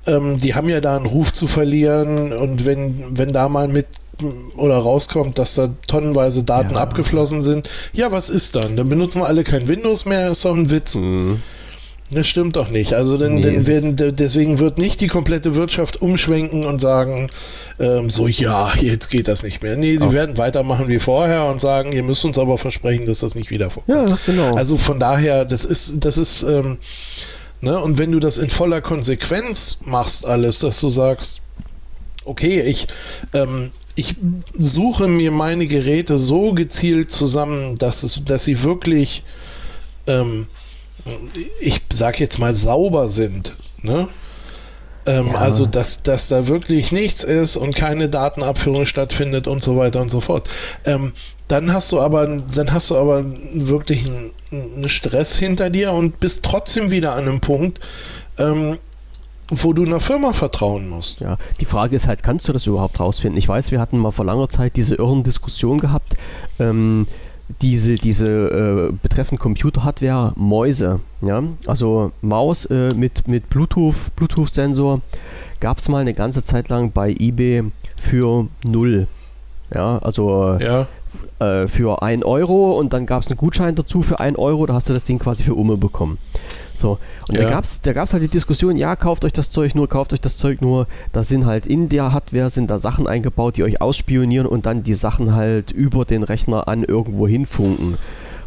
Ähm, die haben ja da einen Ruf zu verlieren und wenn, wenn da mal mit oder rauskommt, dass da tonnenweise Daten ja. abgeflossen sind, ja, was ist dann? Dann benutzen wir alle kein Windows mehr, ist doch ein Witz. Mhm. Das stimmt doch nicht. Also denn, nee, denn werden, deswegen wird nicht die komplette Wirtschaft umschwenken und sagen, ähm, so ja, jetzt geht das nicht mehr. Nee, sie werden weitermachen wie vorher und sagen, ihr müsst uns aber versprechen, dass das nicht wieder vorkommt. Ja, genau. Also von daher, das ist, das ist, ähm, ne, und wenn du das in voller Konsequenz machst, alles, dass du sagst, okay, ich, ähm, ich suche mir meine Geräte so gezielt zusammen, dass, es, dass sie wirklich, ähm, ich sag jetzt mal, sauber sind. Ne? Ähm, ja. Also, dass, dass da wirklich nichts ist und keine Datenabführung stattfindet und so weiter und so fort. Ähm, dann hast du aber, dann hast du aber wirklich einen, einen Stress hinter dir und bist trotzdem wieder an einem Punkt, ähm, wo du einer Firma vertrauen musst. Ja, die Frage ist halt, kannst du das überhaupt rausfinden? Ich weiß, wir hatten mal vor langer Zeit diese irren Diskussion gehabt. Ähm, diese, diese äh, betreffend Computer-Hardware Mäuse, ja, also Maus äh, mit, mit Bluetooth, Bluetooth-Sensor, gab es mal eine ganze Zeit lang bei eBay für null. Ja, also ja. Äh, für 1 Euro und dann gab es einen Gutschein dazu für 1 Euro, da hast du das Ding quasi für Umme bekommen. So, und ja. da gab es da gab's halt die Diskussion, ja, kauft euch das Zeug nur, kauft euch das Zeug nur. Da sind halt in der Hardware sind da Sachen eingebaut, die euch ausspionieren und dann die Sachen halt über den Rechner an irgendwo hinfunken.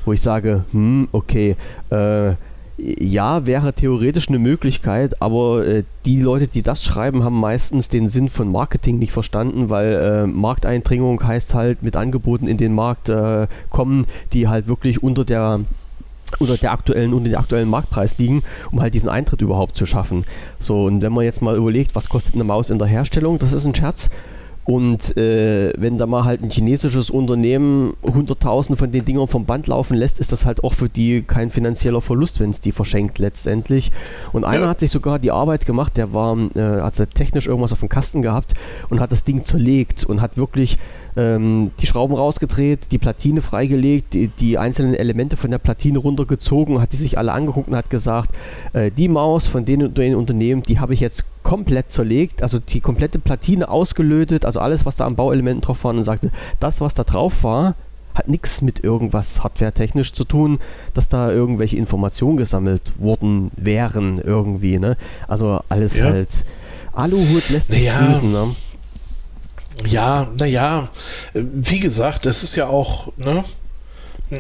Wo ich sage, hm, okay, äh, ja, wäre theoretisch eine Möglichkeit, aber äh, die Leute, die das schreiben, haben meistens den Sinn von Marketing nicht verstanden, weil äh, Markteindringung heißt halt mit Angeboten in den Markt äh, kommen, die halt wirklich unter der unter der aktuellen unter dem aktuellen Marktpreis liegen, um halt diesen Eintritt überhaupt zu schaffen. So und wenn man jetzt mal überlegt, was kostet eine Maus in der Herstellung, das ist ein Scherz. Und äh, wenn da mal halt ein chinesisches Unternehmen 100.000 von den Dingern vom Band laufen lässt, ist das halt auch für die kein finanzieller Verlust, wenn es die verschenkt letztendlich. Und einer ja. hat sich sogar die Arbeit gemacht, der war, äh, hat technisch irgendwas auf dem Kasten gehabt und hat das Ding zerlegt und hat wirklich ähm, die Schrauben rausgedreht, die Platine freigelegt, die, die, einzelnen Elemente von der Platine runtergezogen, hat die sich alle angeguckt und hat gesagt, äh, die Maus von den, den Unternehmen, die habe ich jetzt komplett zerlegt, also die komplette Platine ausgelötet, also alles, was da an Bauelementen drauf war und sagte, das, was da drauf war, hat nichts mit irgendwas hardware-technisch zu tun, dass da irgendwelche Informationen gesammelt worden wären irgendwie, ne? Also alles ja. halt Aluhut lässt sich naja. grüßen, ne? Ja, naja, wie gesagt, das ist ja auch, ne?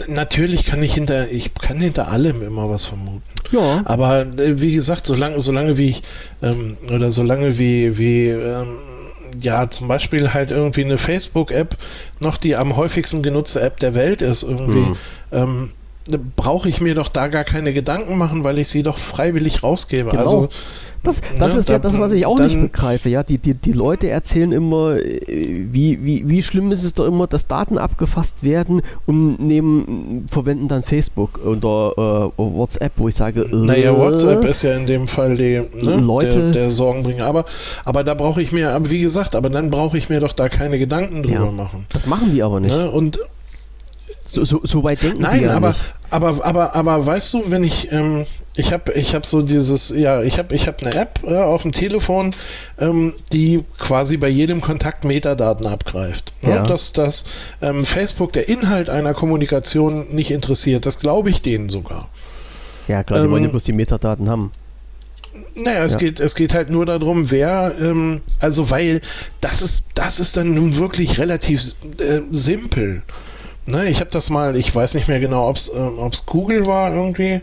Natürlich kann ich hinter, ich kann hinter allem immer was vermuten. Ja. Aber äh, wie gesagt, solange, solange wie ich, ähm, oder solange wie, wie, ähm, ja, zum Beispiel halt irgendwie eine Facebook-App noch die am häufigsten genutzte App der Welt ist, irgendwie, mhm. ähm, brauche ich mir doch da gar keine Gedanken machen, weil ich sie doch freiwillig rausgebe. Genau. Also das, das ne, ist ja das, was ich auch nicht begreife. Ja, die, die, die Leute erzählen immer, äh, wie, wie, wie schlimm ist es doch immer, dass Daten abgefasst werden und nehmen, verwenden dann Facebook oder äh, WhatsApp, wo ich sage, äh, naja, WhatsApp ist ja in dem Fall die, ne, Leute, der, der Sorgenbringer. Aber, aber da brauche ich mir, aber wie gesagt, aber dann brauche ich mir doch da keine Gedanken drüber ja, machen. Das machen die aber nicht. Ne? Und so, so, so, weit denken Nein, die ja aber, nicht. aber, aber, aber weißt du, wenn ich, ähm, ich habe ich hab so dieses, ja, ich habe ich hab eine App äh, auf dem Telefon, ähm, die quasi bei jedem Kontakt Metadaten abgreift. Ne? Ja. Dass, dass ähm, Facebook der Inhalt einer Kommunikation nicht interessiert, das glaube ich denen sogar. Ja, klar, die wollen ja ähm, bloß die Metadaten haben. Naja, es, ja. geht, es geht halt nur darum, wer, ähm, also weil das ist, das ist dann nun wirklich relativ äh, simpel. Ne, ich habe das mal, ich weiß nicht mehr genau, ob es äh, Google war irgendwie.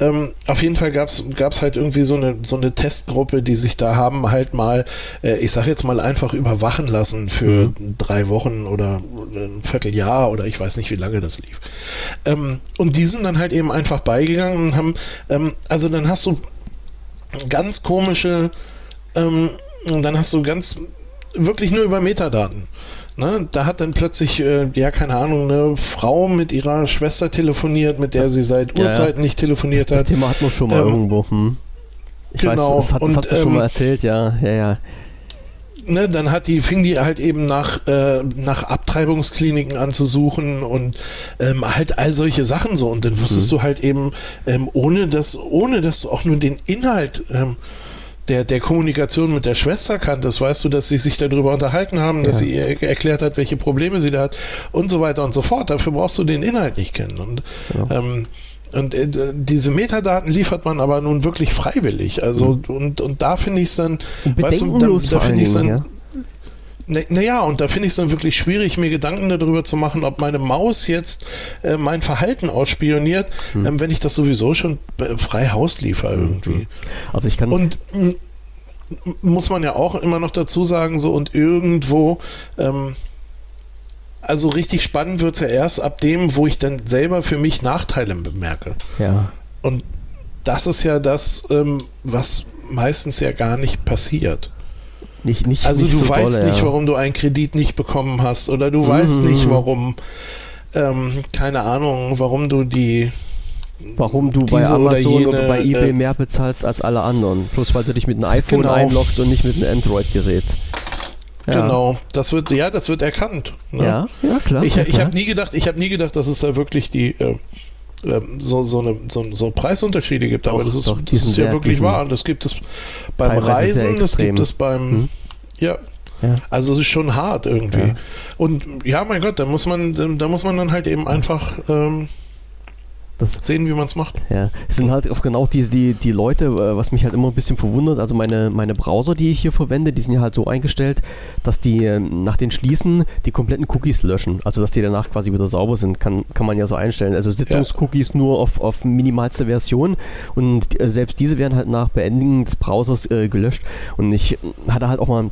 Ähm, auf jeden Fall gab es halt irgendwie so eine, so eine Testgruppe, die sich da haben halt mal, äh, ich sag jetzt mal einfach überwachen lassen für mhm. drei Wochen oder ein Vierteljahr oder ich weiß nicht, wie lange das lief. Ähm, und die sind dann halt eben einfach beigegangen und haben, ähm, also dann hast du ganz komische, ähm, dann hast du ganz, wirklich nur über Metadaten. Ne, da hat dann plötzlich, äh, ja, keine Ahnung, eine Frau mit ihrer Schwester telefoniert, mit der das, sie seit Urzeiten ja, nicht telefoniert das, hat. Das Thema hat man schon mal ähm, irgendwo. Hm. Ich genau. weiß, das hat, das und, ähm, schon mal erzählt, ja, ja, ja. Ne, dann hat die, fing die halt eben nach, äh, nach Abtreibungskliniken an zu suchen und ähm, halt all solche Sachen so. Und dann wusstest mhm. du halt eben, ähm, ohne dass, ohne dass du auch nur den Inhalt ähm, der, der Kommunikation mit der Schwester kanntest, weißt du, dass sie sich darüber unterhalten haben, dass sie ihr erklärt hat, welche Probleme sie da hat und so weiter und so fort. Dafür brauchst du den Inhalt nicht kennen. Und, ja. ähm, und äh, diese Metadaten liefert man aber nun wirklich freiwillig. Also, mhm. und, und da finde ich es dann, weißt du, da, da finde ich es dann. Ja? Naja, und da finde ich es dann wirklich schwierig, mir Gedanken darüber zu machen, ob meine Maus jetzt äh, mein Verhalten ausspioniert, hm. ähm, wenn ich das sowieso schon äh, frei Haus liefere hm, irgendwie. Hm. Also ich kann. Und muss man ja auch immer noch dazu sagen, so und irgendwo, ähm, also richtig spannend wird es ja erst ab dem, wo ich dann selber für mich Nachteile bemerke. Ja. Und das ist ja das, ähm, was meistens ja gar nicht passiert. Nicht, nicht, also nicht du so weißt dolle, nicht, ja. warum du einen Kredit nicht bekommen hast oder du mhm. weißt nicht, warum, ähm, keine Ahnung, warum du die Warum du bei Amazon oder, jene, oder bei eBay äh, mehr bezahlst als alle anderen. Plus weil du dich mit einem iPhone genau. einloggst und nicht mit einem Android-Gerät. Ja. Genau, das wird, ja, das wird erkannt. Ne? Ja, ja, klar. Ich, ich habe nie gedacht, ich habe nie gedacht, dass es da wirklich die äh, so, so, eine, so, so Preisunterschiede gibt, aber doch, das ist, doch, das ist ja wirklich wahr. Das gibt es beim Reisen, das gibt es beim, hm? ja, ja. Also es ist schon hart irgendwie. Ja. Und ja, mein Gott, da muss man, da muss man dann halt eben einfach ähm, das sehen, wie man es macht. Ja, es sind halt auch genau die, die, die Leute, äh, was mich halt immer ein bisschen verwundert. Also meine, meine Browser, die ich hier verwende, die sind ja halt so eingestellt, dass die ähm, nach den Schließen die kompletten Cookies löschen. Also dass die danach quasi wieder sauber sind, kann, kann man ja so einstellen. Also Sitzungscookies ja. nur auf, auf minimalste Version und äh, selbst diese werden halt nach Beendigen des Browsers äh, gelöscht. Und ich hatte halt auch mal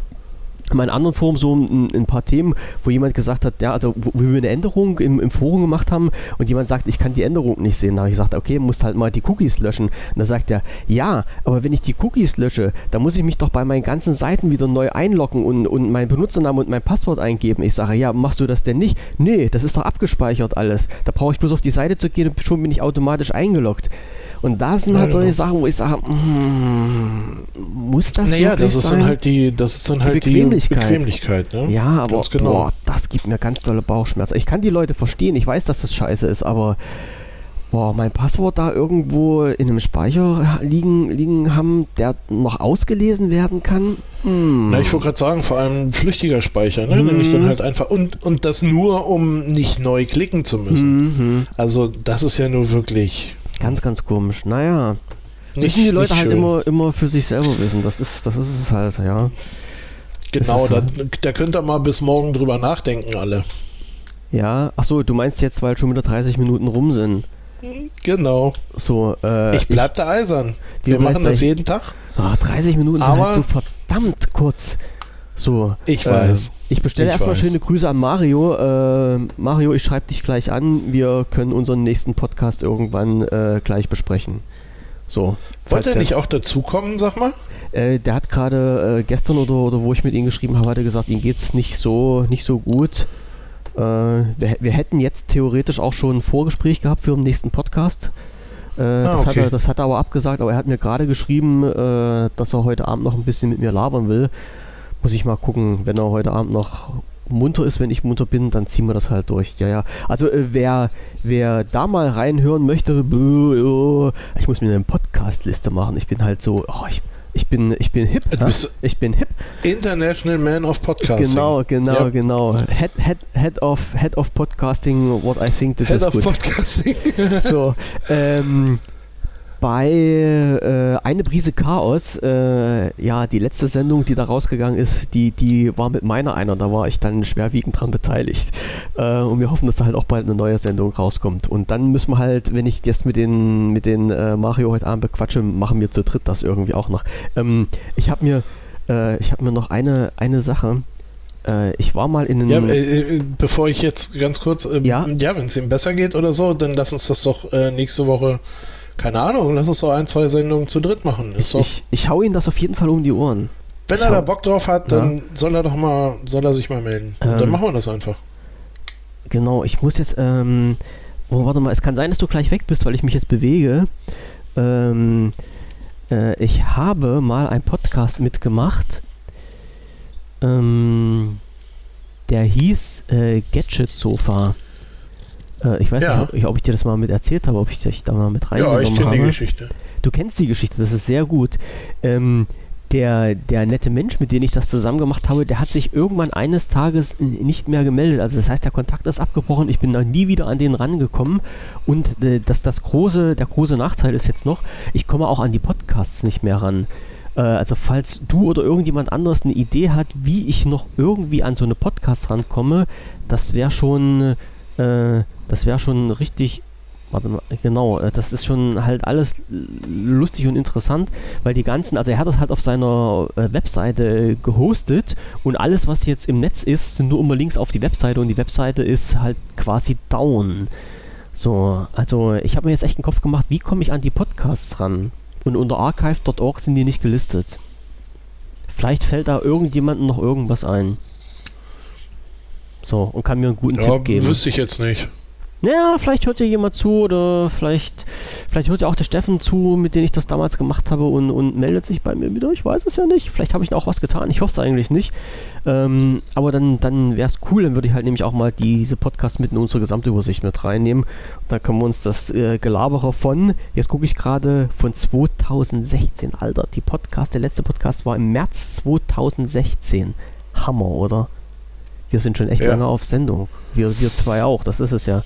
in meinen anderen Forum so ein, ein, paar Themen, wo jemand gesagt hat, ja, also wo, wo wir eine Änderung im, im, Forum gemacht haben und jemand sagt, ich kann die Änderung nicht sehen. Da habe ich gesagt, okay, musst halt mal die Cookies löschen. Und da sagt er, ja, aber wenn ich die Cookies lösche, dann muss ich mich doch bei meinen ganzen Seiten wieder neu einloggen und, und meinen Benutzernamen und mein Passwort eingeben. Ich sage, ja, machst du das denn nicht? Nee, das ist doch abgespeichert alles. Da brauche ich bloß auf die Seite zu gehen und schon bin ich automatisch eingeloggt. Und da sind halt solche Sachen, wo ich sage, mm, muss das naja, wirklich das ist sein? Dann halt die, das ist dann die halt Bequemlichkeit. die Bequemlichkeit. Ne? Ja, aber genau. boah, das gibt mir ganz tolle Bauchschmerzen. Ich kann die Leute verstehen, ich weiß, dass das scheiße ist, aber boah, mein Passwort da irgendwo in einem Speicher liegen, liegen haben, der noch ausgelesen werden kann. Mm. Na, ich wollte gerade sagen, vor allem flüchtiger Speicher, ne? Mm. nämlich dann halt einfach und, und das nur, um nicht neu klicken zu müssen. Mm Also das ist ja nur wirklich Ganz, ganz komisch. Naja. Nicht, müssen die Leute halt immer, immer für sich selber wissen. Das ist, das ist es halt, ja. Genau, da, da könnt ihr mal bis morgen drüber nachdenken, alle. Ja, achso, du meinst jetzt, weil schon wieder 30 Minuten rum sind. Genau. So, äh, ich bleib da eisern. Wir machen das jeden Tag. Oh, 30 Minuten sind halt so verdammt kurz. So. Ich weiß. Äh, ich bestelle erstmal schöne Grüße an Mario. Äh, Mario, ich schreibe dich gleich an. Wir können unseren nächsten Podcast irgendwann äh, gleich besprechen. So. Wollte er nicht auch dazukommen, sag mal? Äh, der hat gerade äh, gestern oder, oder wo ich mit ihm geschrieben habe, hat er gesagt, ihm geht es nicht so, nicht so gut. Äh, wir, wir hätten jetzt theoretisch auch schon ein Vorgespräch gehabt für den nächsten Podcast. Äh, ah, das, okay. hat er, das hat er aber abgesagt, aber er hat mir gerade geschrieben, äh, dass er heute Abend noch ein bisschen mit mir labern will. Muss ich mal gucken, wenn er heute Abend noch munter ist, wenn ich munter bin, dann ziehen wir das halt durch. Ja, ja. Also äh, wer, wer da mal reinhören möchte, oh, ich muss mir eine Podcast-Liste machen. Ich bin halt so, oh, ich, ich bin, ich bin hip. Du bist ich bin hip. International Man of Podcasting. Genau, genau, ja. genau. Head, head, head, of, head of Podcasting, what I think this head is of good. Podcasting. so, [laughs] ähm, bei äh, Eine Brise Chaos, äh, ja, die letzte Sendung, die da rausgegangen ist, die, die war mit meiner einer, da war ich dann schwerwiegend dran beteiligt. Äh, und wir hoffen, dass da halt auch bald eine neue Sendung rauskommt. Und dann müssen wir halt, wenn ich jetzt mit den, mit den äh, Mario heute Abend bequatsche, machen wir zu dritt das irgendwie auch noch. Ähm, ich habe mir, äh, ich habe mir noch eine, eine Sache. Äh, ich war mal in einem. Ja, äh, bevor ich jetzt ganz kurz. Ähm, ja, ja wenn es ihm besser geht oder so, dann lass uns das doch nächste Woche keine Ahnung, lass uns doch ein, zwei Sendungen zu dritt machen. Ich, ich, ich hau ihn das auf jeden Fall um die Ohren. Wenn ich er da Bock drauf hat, dann ja. soll er doch mal, soll er sich mal melden. Ähm, dann machen wir das einfach. Genau, ich muss jetzt, ähm, oh, warte mal, es kann sein, dass du gleich weg bist, weil ich mich jetzt bewege. Ähm, äh, ich habe mal einen Podcast mitgemacht. Ähm, der hieß äh, Gadget Sofa. Äh, ich weiß ja. nicht, ob ich dir das mal mit erzählt habe, ob ich dich da mal mit reingenommen habe. Ja, ich kenne die Geschichte. Du kennst die Geschichte, das ist sehr gut. Ähm, der, der nette Mensch, mit dem ich das zusammen gemacht habe, der hat sich irgendwann eines Tages nicht mehr gemeldet. Also das heißt, der Kontakt ist abgebrochen. Ich bin noch nie wieder an den rangekommen. Und äh, das, das große, der große Nachteil ist jetzt noch, ich komme auch an die Podcasts nicht mehr ran. Äh, also falls du oder irgendjemand anderes eine Idee hat, wie ich noch irgendwie an so eine Podcast rankomme, das wäre schon äh, das wäre schon richtig warte mal, genau, äh, das ist schon halt alles lustig und interessant, weil die ganzen, also er hat das halt auf seiner äh, Webseite gehostet und alles, was jetzt im Netz ist, sind nur immer Links auf die Webseite und die Webseite ist halt quasi down. So, also ich habe mir jetzt echt einen Kopf gemacht, wie komme ich an die Podcasts ran? Und unter archive.org sind die nicht gelistet. Vielleicht fällt da irgendjemandem noch irgendwas ein. So, und kann mir einen guten ja, Tipp geben. Wüsste ich jetzt nicht. Naja, vielleicht hört ja jemand zu oder vielleicht, vielleicht hört ja auch der Steffen zu, mit dem ich das damals gemacht habe und, und meldet sich bei mir wieder. Ich weiß es ja nicht. Vielleicht habe ich auch was getan. Ich hoffe es eigentlich nicht. Ähm, aber dann, dann wäre es cool. Dann würde ich halt nämlich auch mal diese Podcasts mit in unsere Gesamtübersicht mit reinnehmen. Da können wir uns das äh, Gelabere von, jetzt gucke ich gerade, von 2016, Alter. Die Podcast, der letzte Podcast war im März 2016. Hammer, oder? Wir sind schon echt ja. lange auf Sendung. Wir, wir zwei auch, das ist es ja.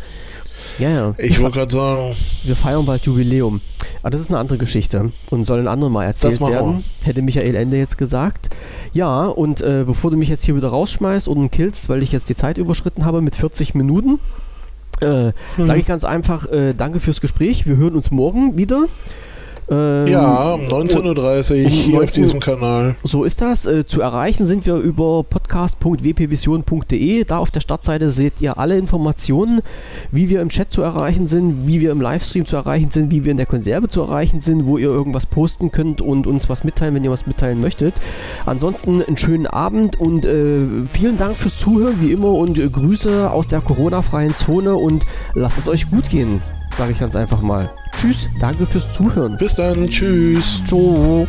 Ja, ja. Ich wollte gerade sagen. Wir feiern bald Jubiläum. Aber das ist eine andere Geschichte und soll ein andermal erzählt werden, hätte Michael Ende jetzt gesagt. Ja, und äh, bevor du mich jetzt hier wieder rausschmeißt und killst, weil ich jetzt die Zeit überschritten habe mit 40 Minuten, äh, hm. sage ich ganz einfach äh, Danke fürs Gespräch. Wir hören uns morgen wieder. Ähm, ja, um 19.30 Uhr hier auf diesem Kanal. So ist das. Äh, zu erreichen sind wir über podcast.wpvision.de. Da auf der Startseite seht ihr alle Informationen, wie wir im Chat zu erreichen sind, wie wir im Livestream zu erreichen sind, wie wir in der Konserve zu erreichen sind, wo ihr irgendwas posten könnt und uns was mitteilen, wenn ihr was mitteilen möchtet. Ansonsten einen schönen Abend und äh, vielen Dank fürs Zuhören, wie immer, und äh, Grüße aus der Corona-freien Zone und lasst es euch gut gehen sage ich ganz einfach mal. Tschüss, danke fürs Zuhören. Bis dann, tschüss. Ciao.